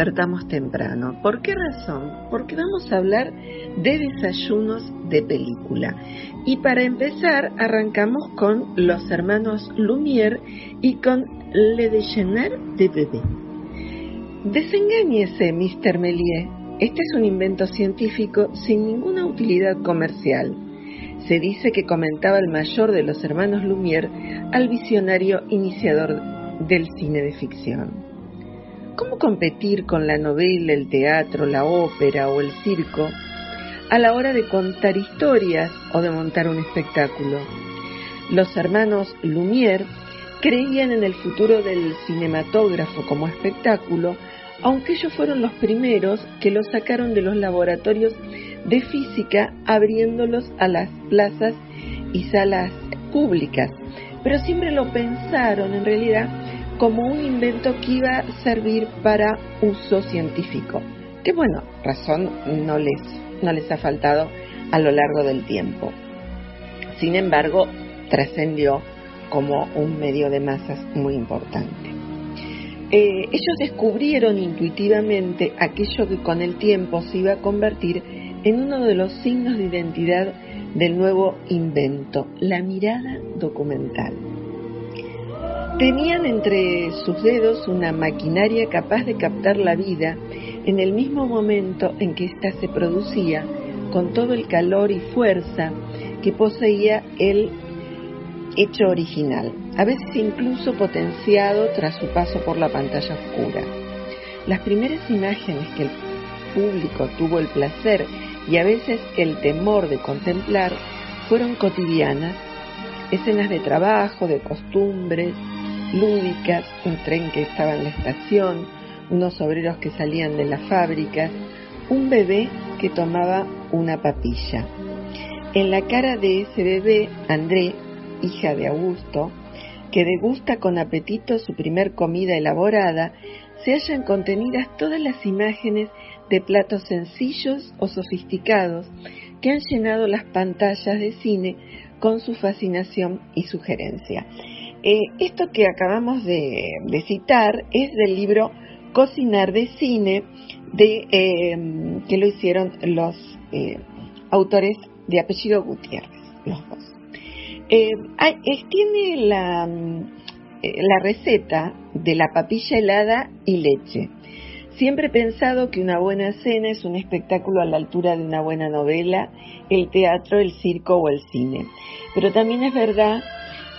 Despertamos temprano. ¿Por qué razón? Porque vamos a hablar de desayunos de película. Y para empezar, arrancamos con los hermanos Lumière y con Le Déjeuner de Bébé. Desengáñese, Mr. Méliès. Este es un invento científico sin ninguna utilidad comercial. Se dice que comentaba el mayor de los hermanos Lumière al visionario iniciador del cine de ficción. ¿Cómo competir con la novela, el teatro, la ópera o el circo a la hora de contar historias o de montar un espectáculo? Los hermanos Lumière creían en el futuro del cinematógrafo como espectáculo, aunque ellos fueron los primeros que lo sacaron de los laboratorios de física abriéndolos a las plazas y salas públicas. Pero siempre lo pensaron en realidad como un invento que iba a servir para uso científico. Que bueno, razón no les, no les ha faltado a lo largo del tiempo. Sin embargo, trascendió como un medio de masas muy importante. Eh, ellos descubrieron intuitivamente aquello que con el tiempo se iba a convertir en uno de los signos de identidad del nuevo invento, la mirada documental. Tenían entre sus dedos una maquinaria capaz de captar la vida en el mismo momento en que ésta se producía, con todo el calor y fuerza que poseía el hecho original, a veces incluso potenciado tras su paso por la pantalla oscura. Las primeras imágenes que el público tuvo el placer y a veces el temor de contemplar fueron cotidianas, escenas de trabajo, de costumbres, lúdicas, un tren que estaba en la estación, unos obreros que salían de las fábricas, un bebé que tomaba una papilla. En la cara de ese bebé, André, hija de Augusto, que degusta con apetito su primer comida elaborada, se hallan contenidas todas las imágenes de platos sencillos o sofisticados que han llenado las pantallas de cine con su fascinación y sugerencia. Eh, esto que acabamos de, citar es del libro Cocinar de Cine, de, em, que lo hicieron los eh, autores de apellido Gutiérrez, los dos. Eh, tiene la, la receta de la papilla helada y leche. Siempre he pensado que una buena cena es un espectáculo a la altura de una buena novela, el teatro, el circo o el cine. Pero también es verdad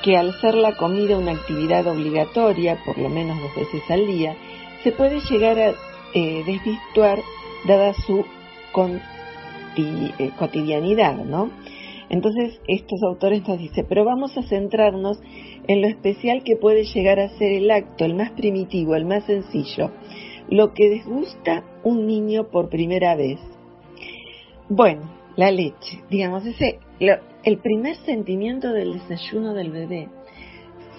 que al ser la comida una actividad obligatoria, por lo menos dos veces al día, se puede llegar a eh, desvirtuar dada su eh, cotidianidad, ¿no? Entonces estos autores nos dicen, pero vamos a centrarnos en lo especial que puede llegar a ser el acto, el más primitivo, el más sencillo, lo que desgusta un niño por primera vez. Bueno, la leche, digamos, ese, el primer sentimiento del desayuno del bebé,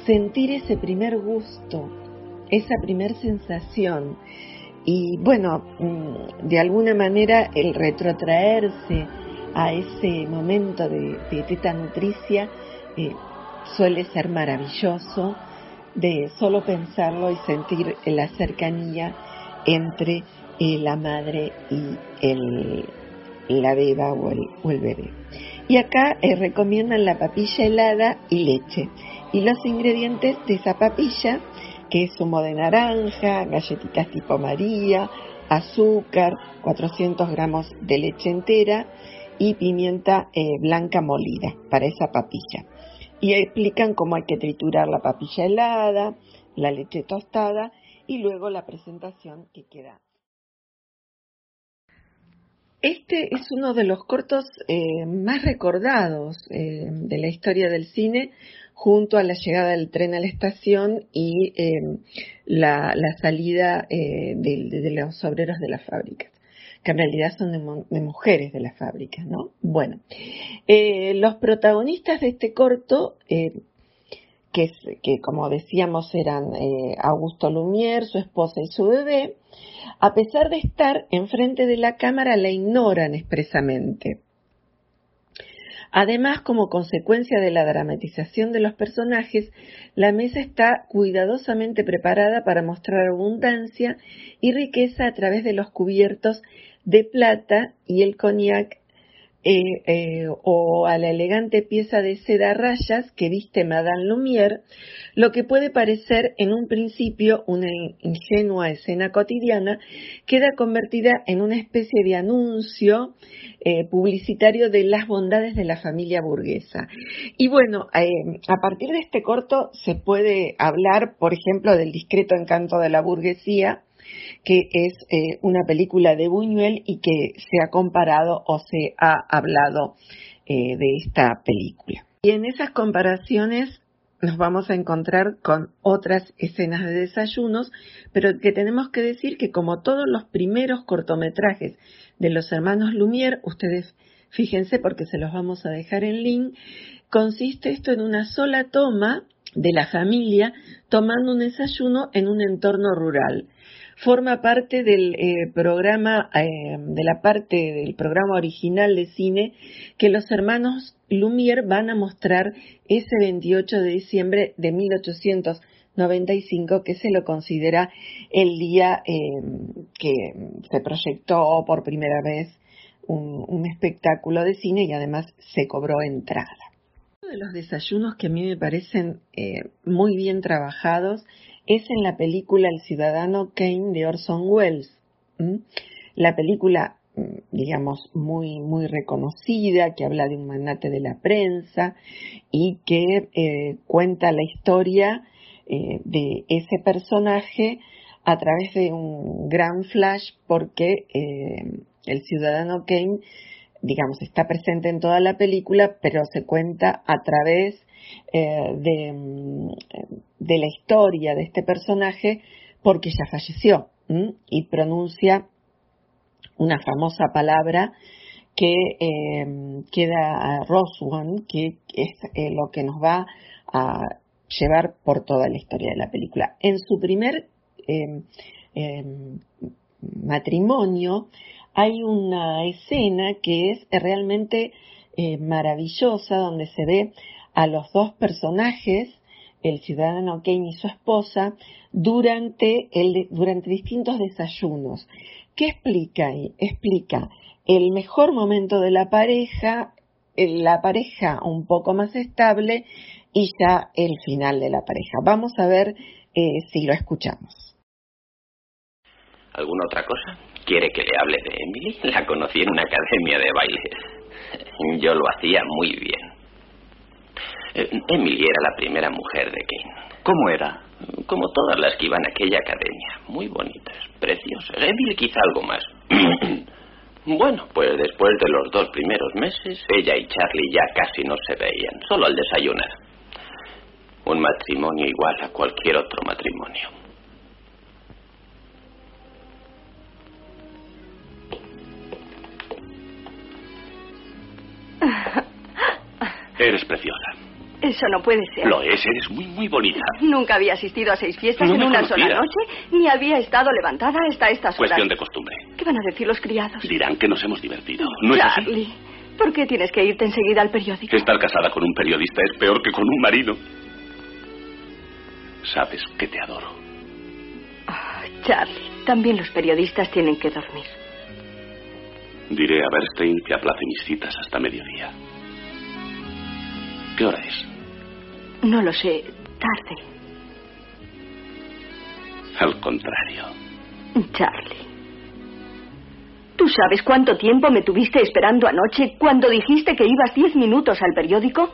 sentir ese primer gusto, esa primer sensación y bueno, mm, de alguna manera el retrotraerse a ese momento de, teta nutricia eh, suele ser maravilloso de solo pensarlo y sentir la cercanía entre eh, la madre y el, la beba o el, bebé. Y acá eh, recomiendan la papilla helada y leche. Y los ingredientes de esa papilla, que es zumo de naranja, galletitas tipo María, azúcar, 400 gramos de leche entera y pimienta eh, blanca molida para esa papilla. Y explican cómo hay que triturar la papilla helada, la leche tostada y luego la presentación que queda. Este es uno de los cortos eh, más recordados eh, de la historia del cine, junto a la llegada del tren a la estación y em, la, salida eh, de, los obreros de las fábricas, que en realidad son de, mujeres de las fábricas, ¿no? Bueno, los protagonistas de este corto que, como decíamos eran eh, Augusto Lumière, su esposa y su bebé, a pesar de estar enfrente de la cámara, la ignoran expresamente. Además, como consecuencia de la dramatización de los personajes, la mesa está cuidadosamente preparada para mostrar abundancia y riqueza a través de los cubiertos de plata y el cognac eh, eh, o a la elegante pieza de seda rayas que viste Madame Lumière, lo que puede parecer en un principio una ingenua escena cotidiana, queda convertida en una especie de anuncio eh, publicitario de las bondades de la familia burguesa. Y bueno, a partir de este corto se puede hablar, por ejemplo, del discreto encanto de la burguesía, que es eh, una película de Buñuel y que se ha comparado o se ha hablado eh, de esta película. Y en esas comparaciones nos vamos a encontrar con otras escenas de desayunos, pero que tenemos que decir que como todos los primeros cortometrajes de los hermanos Lumière, ustedes fíjense porque se los vamos a dejar en link, consiste esto en una sola toma de la familia tomando un desayuno en un entorno rural forma parte del eh, programa, eh, de la parte del programa original de cine que los hermanos Lumière van a mostrar ese 28 de diciembre de 1895, que se lo considera el día eh, que se proyectó por primera vez un, espectáculo de cine y además se cobró entrada. Uno de los desayunos que a mí me parecen muy bien trabajados es en la película El ciudadano Kane de Orson Welles. La película, mm, digamos, muy, muy reconocida, que habla de un magnate de la prensa y que eh, cuenta la historia eh, de ese personaje a través de un gran flash porque eh, el ciudadano Kane, digamos, está presente en toda la película, pero se cuenta a través eh, de, la historia de este personaje porque ya falleció y pronuncia una famosa palabra que eh, queda a Roswan, que es eh, lo que nos va a llevar por toda la historia de la película. En su primer matrimonio hay una escena que es realmente maravillosa donde se ve a los dos personajes, el ciudadano Kane y su esposa, durante, el, durante distintos desayunos. ¿Qué explica ahí? Explica el mejor momento de la pareja, la pareja un poco más estable y ya el final de la pareja. Vamos a ver eh, si lo escuchamos. ¿Alguna otra cosa? ¿Quiere que le hable de Emily? La conocí en una academia de baile. Yo lo hacía muy bien. Eh, Emily era la primera mujer de Kane. ¿Cómo era? Como todas las que iban a aquella academia. Muy bonitas, preciosas. Emily quizá algo más. bueno, pues después de los dos primeros meses, ella y Charlie ya casi no se veían, solo al desayunar. Un matrimonio igual a cualquier otro matrimonio. Eres preciosa. Eso no puede ser. Lo es, eres muy, muy bonita. Nunca había asistido a seis fiestas en una sola noche, ni había estado levantada hasta estas horas. Cuestión de costumbre. ¿Qué van a decir los criados? Dirán que nos hemos divertido. ¿No Charlie, ¿por qué tienes que irte enseguida al periódico? Estar casada con un periodista es peor que con un marido. Sabes que te adoro. Oh, Charlie, también los periodistas tienen que dormir. Diré a Bernstein que aplace mis citas hasta mediodía. ¿Qué hora es? No lo sé. Tarde. Al contrario. Charlie. ¿Tú sabes cuánto tiempo me tuviste esperando anoche cuando dijiste que ibas diez minutos al periódico?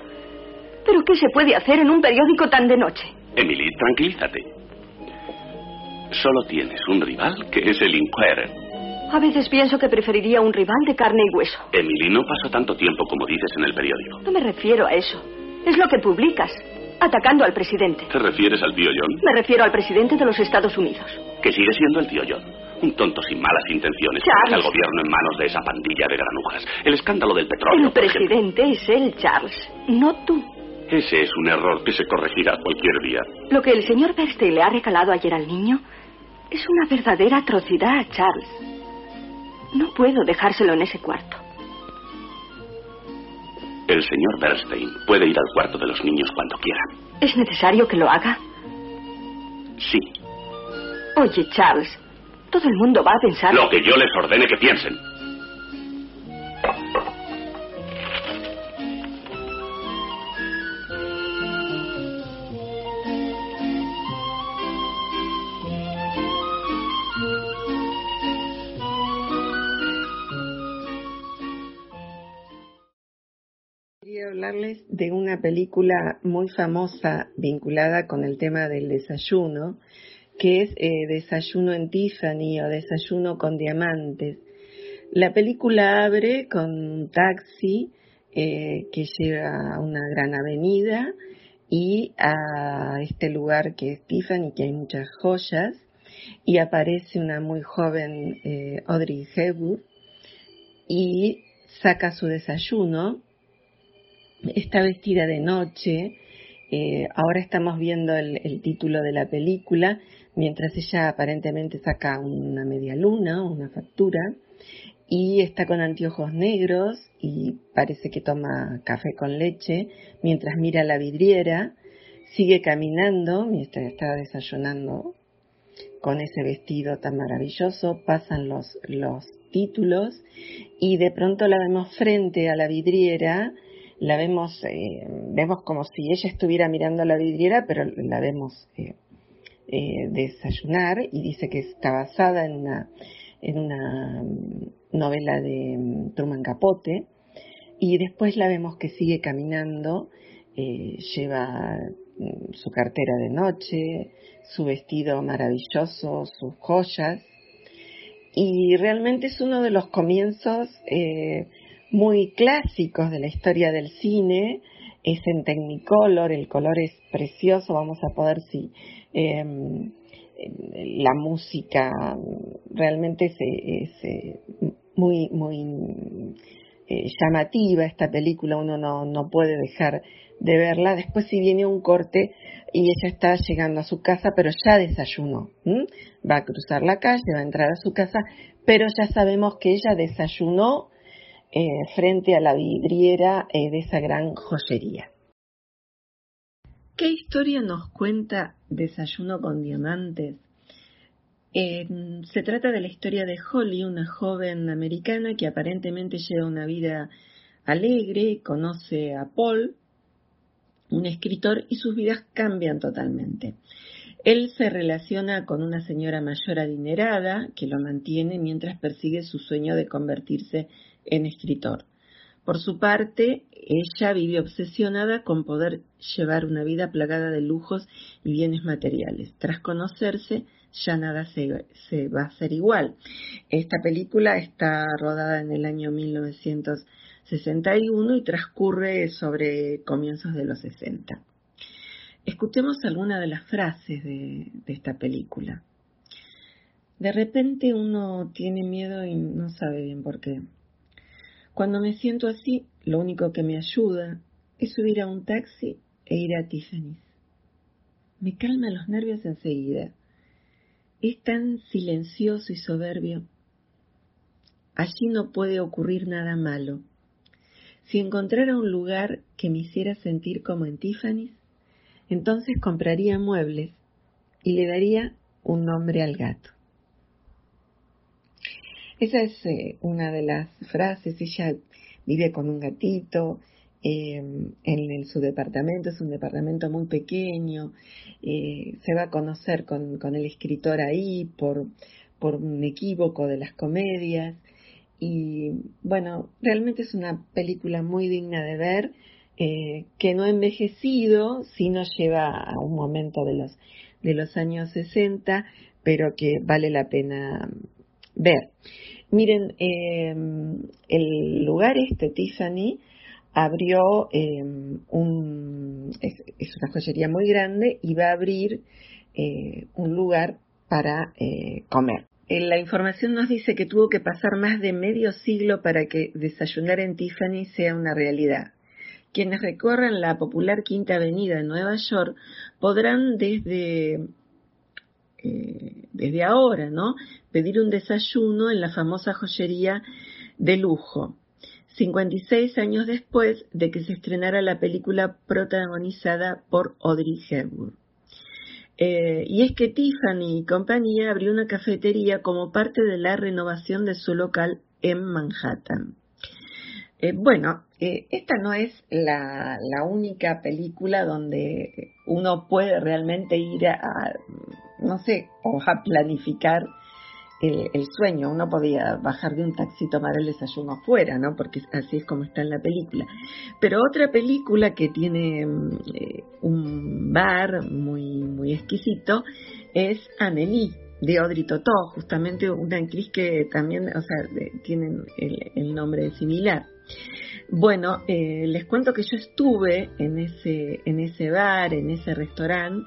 ¿Pero qué se puede hacer en un periódico tan de noche? Emily, tranquilízate. Solo tienes un rival que es el Inquirer. A veces pienso que preferiría un rival de carne y hueso. Emily, no paso tanto tiempo como dices en el periódico. No me refiero a eso. Es lo que publicas, atacando al presidente. ¿Te refieres al tío John? Me refiero al presidente de los Estados Unidos. Que sigue siendo el tío John. Un tonto sin malas intenciones. Charles. El gobierno en manos de esa pandilla de granujas. El escándalo del petróleo. El ejemplo. presidente es él, Charles, no tú. Ese es un error que se corregirá cualquier día. Lo que el señor Bernstein le ha regalado ayer al niño es una verdadera atrocidad, Charles. No puedo dejárselo en ese cuarto. El señor Bernstein puede ir al cuarto de los niños cuando quiera. ¿Es necesario que lo haga? Sí. Oye, Charles, todo el mundo va a pensar... Lo que yo les ordene que piensen. De una película muy famosa vinculada con el tema del desayuno, que es eh, Desayuno en Tiffany o Desayuno con Diamantes. La película abre con un taxi eh, que llega a una gran avenida y a este lugar que es Tiffany, que hay muchas joyas, y aparece una muy joven eh, Audrey Hepburn y saca su desayuno está vestida de noche. Eh, ahora estamos viendo el, título de la película, mientras ella aparentemente saca una media luna, una factura, y está con anteojos negros y parece que toma café con leche, mientras mira la vidriera, sigue caminando mientras está desayunando con ese vestido tan maravilloso, pasan los, los títulos y de pronto la vemos frente a la vidriera, la vemos, eh, vemos como si ella estuviera mirando la vidriera, pero la vemos eh, eh, desayunar y dice que está basada en una, en una novela de um, Truman Capote. Y después la vemos que sigue caminando, lleva um, su cartera de noche, su vestido maravilloso, sus joyas. Y realmente es uno de los comienzos muy clásicos de la historia del cine, es en Technicolor, el color es precioso, vamos a poder si eh, la música realmente es, es eh, muy muy eh, llamativa esta película, uno no, no puede dejar de verla. Después si viene un corte y ella está llegando a su casa, pero ya desayunó. Va a cruzar la calle, va a entrar a su casa, pero ya sabemos que ella desayunó eh, frente a la vidriera eh, de esa gran joyería. ¿Qué historia nos cuenta Desayuno con Diamantes? Eh, se trata de la historia de Holly, una joven americana que aparentemente lleva una vida alegre, conoce a Paul, un escritor, y sus vidas cambian totalmente. Él se relaciona con una señora mayor adinerada que lo mantiene mientras persigue su sueño de convertirse en escritor. Por su parte, ella vive obsesionada con poder llevar una vida plagada de lujos y bienes materiales. Tras conocerse, ya nada se, va a hacer igual. Esta película está rodada en el año 1961 y transcurre sobre comienzos de los 60. Escuchemos alguna de las frases de esta película. De repente uno tiene miedo y no sabe bien por qué. Cuando me siento así, lo único que me ayuda es subir a un taxi e ir a Tiffany's. Me calma los nervios enseguida. Es tan silencioso y soberbio. Allí no puede ocurrir nada malo. Si encontrara un lugar que me hiciera sentir como en Tiffany's, entonces compraría muebles y le daría un nombre al gato. Esa es eh, una de las frases. Ella vive con un gatito eh, en, su departamento, es un departamento muy pequeño. Eh, se va a conocer con, con el escritor ahí por, por un equívoco de las comedias. Y bueno, realmente es una película muy digna de ver, que no ha envejecido, si nos lleva a un momento de los, de los años 60, pero que vale la pena ver. Miren, em, el lugar este, Tiffany, abrió em, un, es, una joyería muy grande y va a abrir eh, un lugar para eh, comer. La información nos dice que tuvo que pasar más de medio siglo para que desayunar en Tiffany sea una realidad. Quienes recorran la popular Quinta Avenida en Nueva York podrán desde eh, desde ahora, ¿no? Pedir un desayuno en la famosa joyería de lujo. 56 años después de que se estrenara la película protagonizada por Audrey Hepburn. Eh, y es que Tiffany y compañía abrió una cafetería como parte de la renovación de su local en Manhattan. Eh, bueno, esta no es la, única película donde uno puede realmente ir a no sé, o a planificar el, sueño. Uno podía bajar de un taxi y tomar el desayuno afuera, ¿no? Porque así es como está en la película. Pero otra película que tiene mm, eh, un bar muy, muy exquisito es Amélie de Audrey Totó, justamente una actriz que también, o sea, tienen el, nombre similar. Bueno, eh, les cuento que yo estuve en ese, en ese bar, en ese restaurante,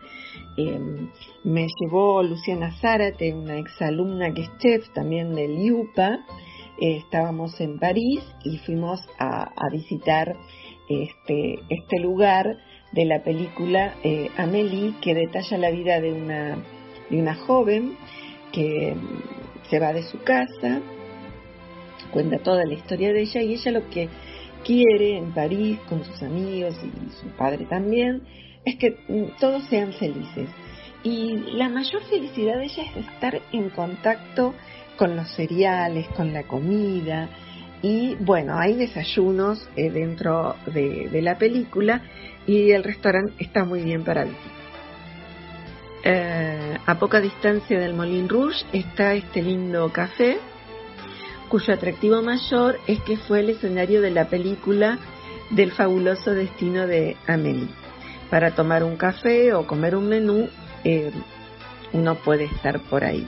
Em, me llevó Luciana Zárate, una exalumna que es chef también del IUPA. Eh, estábamos en París y fuimos a, visitar este, este, lugar de la película eh, Amélie, que detalla la vida de una, de una joven que se va de su casa, cuenta toda la historia de ella y ella lo que quiere en París con sus amigos y su padre también es que mm, todos sean felices. Y la mayor felicidad de ella es estar en contacto con los cereales, con la comida. Y bueno, hay desayunos eh, dentro de, la película y el restaurante está muy bien para visitar. Eh, a poca distancia del Molin Rouge está este lindo café, cuyo atractivo mayor es que fue el escenario de la película del fabuloso destino de Amélie para tomar un café o comer un menú, eh, uno puede estar por ahí.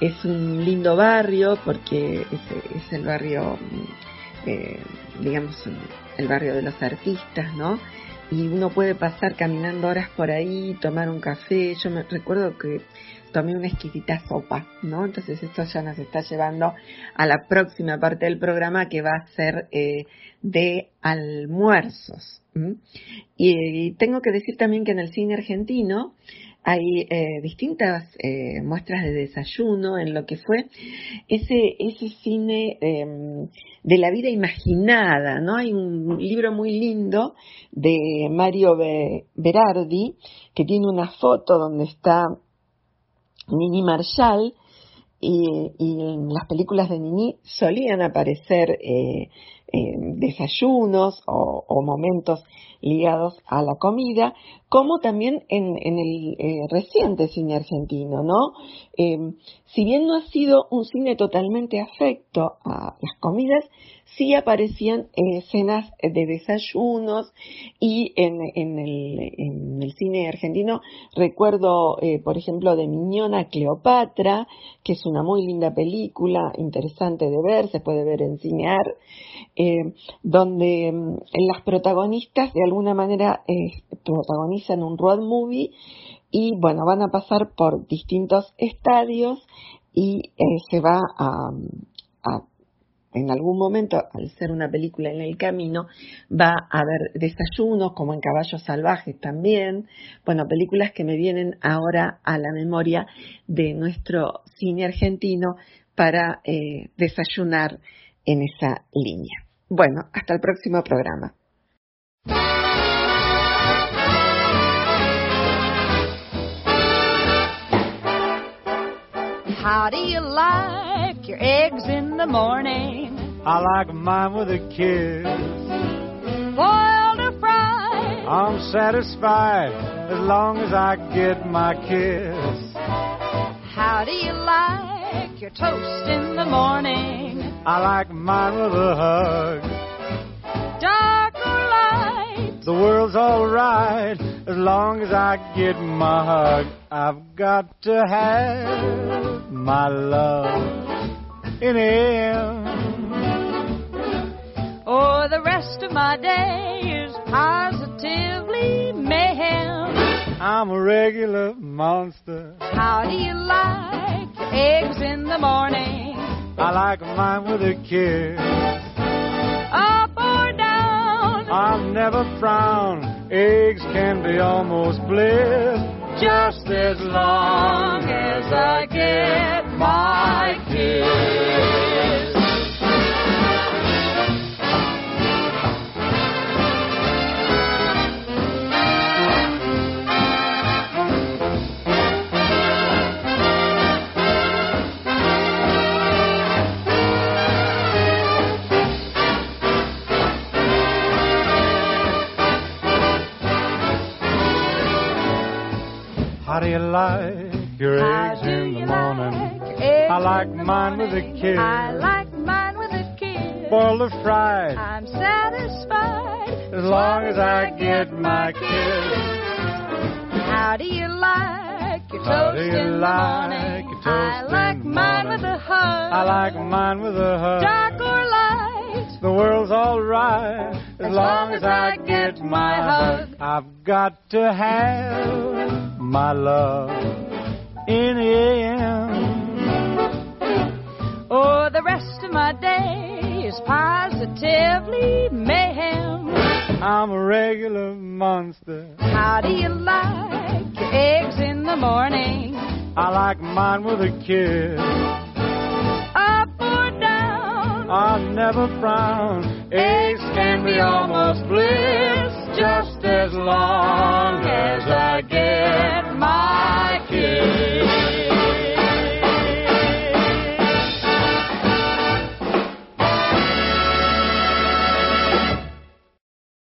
Es un lindo barrio porque es, el barrio, eh, digamos, el barrio de los artistas, ¿no? Y uno puede pasar caminando horas por ahí, tomar un café. Yo me recuerdo que tomé una exquisita sopa, ¿no? Entonces esto ya nos está llevando a la próxima parte del programa que va a ser eh, de almuerzos. Y, tengo que decir también que en el cine argentino hay eh, distintas eh, muestras de desayuno en lo que fue ese, ese cine em, de la vida imaginada, ¿no? Hay un libro muy lindo de Mario Berardi que tiene una foto donde está Nini Marshall y, en las películas de Nini solían aparecer eh, desayunos o, momentos ligados a la comida, como también en, el eh, reciente cine argentino, ¿no? Em, si bien no ha sido un cine totalmente afecto a las comidas, sí aparecían escenas de desayunos y en, el, cine argentino recuerdo, eh, por ejemplo, de Miñona Cleopatra, que es una muy linda película, interesante de ver, se puede ver en Cinear, eh, donde mm, las protagonistas de alguna manera eh, protagonizan un road movie y bueno, van a pasar por distintos estadios y se va a, a en algún momento, al ser una película en el camino, va a haber desayunos, como en Caballos Salvajes también. Bueno, películas que me vienen ahora a la memoria de nuestro cine argentino para eh, desayunar en esa línea. Bueno, hasta el próximo programa. Your eggs in the morning. I like mine with a kiss. Boiled or fried. I'm satisfied as long as I get my kiss. How do you like your toast in the morning? I like mine with a hug. Dark or light? The world's alright as long as I get my hug. I've got to have my love in him. Or oh, the rest of my day is positively mayhem. I'm a regular monster. How do you like your eggs in the morning? I like mine with a kiss. Up or down? I'll never frown. Eggs can be almost bliss. Just as long as I get my kiss. You like your eggs in the morning? like I like mine with a kiss. I like mine with a kiss. Boiled or fried, I'm satisfied as long as I get my kiss. How do you like your How toast do you in the morning? your I like mine with a hug. I like mine with a hug. dark or light. The world's alright as, long as I get my hug. I've got to have my love in him. Oh, the rest of my day is positively mayhem. I'm a regular monster. How do you like your eggs in the morning? I like mine with a kiss. Up or down? I'll never frown. Eggs can be almost bliss, just as long as I get my kiss.